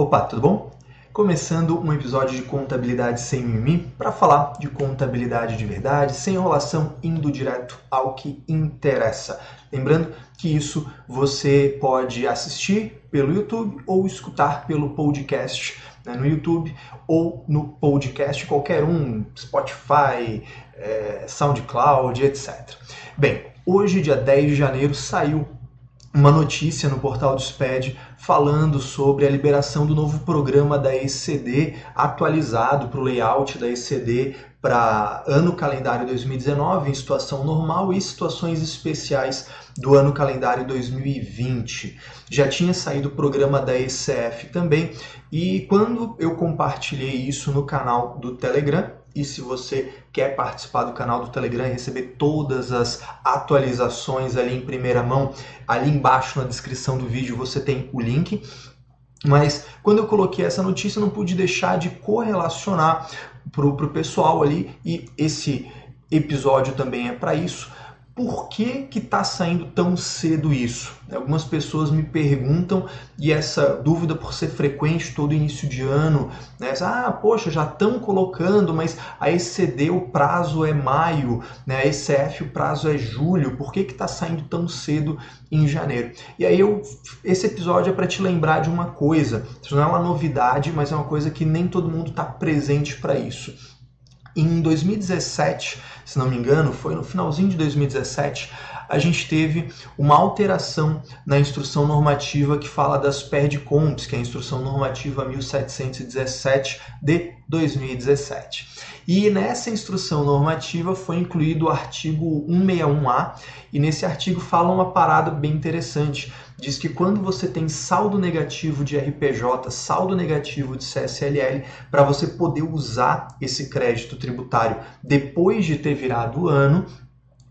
Opa, tudo bom? Começando um episódio de contabilidade sem mimimi para falar de contabilidade de verdade, sem enrolação, indo direto ao que interessa. Lembrando que isso você pode assistir pelo YouTube ou escutar pelo podcast né, no YouTube ou no podcast qualquer um, Spotify, é, SoundCloud, etc. Bem, hoje, dia 10 de janeiro, saiu uma notícia no portal do SPED falando sobre a liberação do novo programa da ECD atualizado para o layout da ECD para ano calendário 2019 em situação normal e situações especiais do ano calendário 2020. Já tinha saído o programa da ECF também e quando eu compartilhei isso no canal do Telegram, e se você quer participar do canal do Telegram e receber todas as atualizações ali em primeira mão, ali embaixo na descrição do vídeo você tem o link. Mas quando eu coloquei essa notícia, não pude deixar de correlacionar para o pessoal ali, e esse episódio também é para isso por que que está saindo tão cedo isso? Algumas pessoas me perguntam e essa dúvida por ser frequente todo início de ano, né? Ah, poxa, já estão colocando, mas a ECD o prazo é maio, né? A ECF o prazo é julho. Por que que está saindo tão cedo em janeiro? E aí eu, esse episódio é para te lembrar de uma coisa. Isso não é uma novidade, mas é uma coisa que nem todo mundo está presente para isso. Em 2017, se não me engano, foi no finalzinho de 2017, a gente teve uma alteração na instrução normativa que fala das PERDCOMPs, que é a instrução normativa 1717 de 2017. E nessa instrução normativa foi incluído o artigo 161A, e nesse artigo fala uma parada bem interessante. Diz que quando você tem saldo negativo de RPJ, saldo negativo de CSLL, para você poder usar esse crédito tributário depois de ter virado o ano,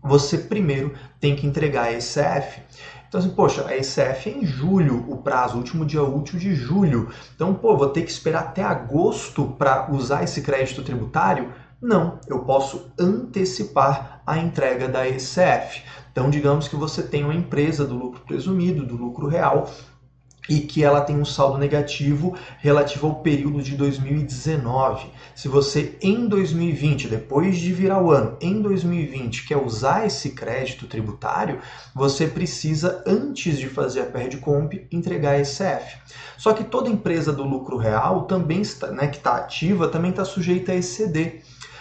você primeiro tem que entregar a ECF. Então, assim, poxa, a ECF é em julho o prazo, último dia útil de julho. Então, pô, vou ter que esperar até agosto para usar esse crédito tributário? Não, eu posso antecipar a entrega da ECF. Então, digamos que você tem uma empresa do lucro presumido, do lucro real, e que ela tem um saldo negativo relativo ao período de 2019. Se você em 2020, depois de virar o ano, em 2020 quer usar esse crédito tributário, você precisa antes de fazer a PERDComp entregar a ECF. Só que toda empresa do lucro real também está, né, que está ativa também está sujeita a ECD.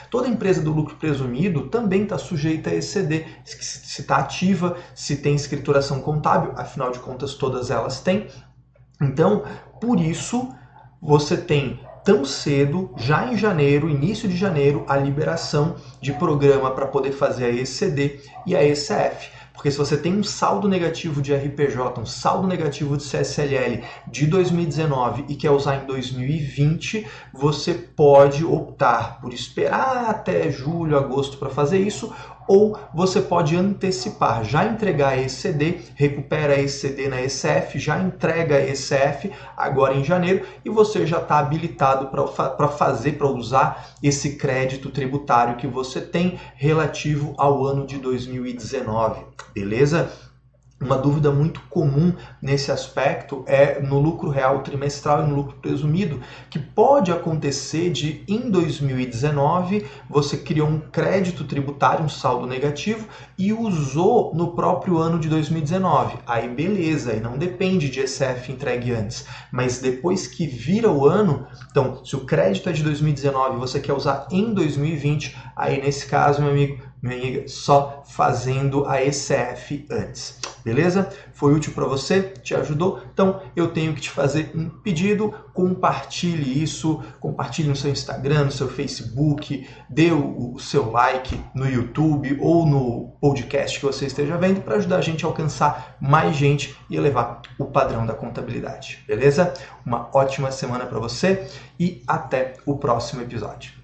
Toda empresa do lucro presumido também está sujeita a ECD, se está ativa, se tem escrituração contábil, afinal de contas todas elas têm, então, por isso, você tem tão cedo, já em janeiro, início de janeiro, a liberação de programa para poder fazer a ECD e a ECF. Porque se você tem um saldo negativo de RPJ, um saldo negativo de CSLL de 2019 e quer usar em 2020, você pode optar por esperar até julho, agosto para fazer isso, ou você pode antecipar, já entregar a ECD, recupera a ECD na ECF, já entrega a ECF agora em janeiro e você já está habilitado para fazer, para usar esse crédito tributário que você tem relativo ao ano de 2019, beleza? Uma dúvida muito comum nesse aspecto é no lucro real trimestral e no lucro presumido, que pode acontecer de em 2019 você criou um crédito tributário, um saldo negativo e usou no próprio ano de 2019. Aí beleza, e não depende de ECF entregue antes, mas depois que vira o ano, então se o crédito é de 2019 e você quer usar em 2020, aí nesse caso, meu amigo, só fazendo a ECF antes. Beleza? Foi útil para você? Te ajudou? Então eu tenho que te fazer um pedido. Compartilhe isso, compartilhe no seu Instagram, no seu Facebook, dê o, seu like no YouTube ou no podcast que você esteja vendo para ajudar a gente a alcançar mais gente e elevar o padrão da contabilidade. Beleza? Uma ótima semana para você e até o próximo episódio.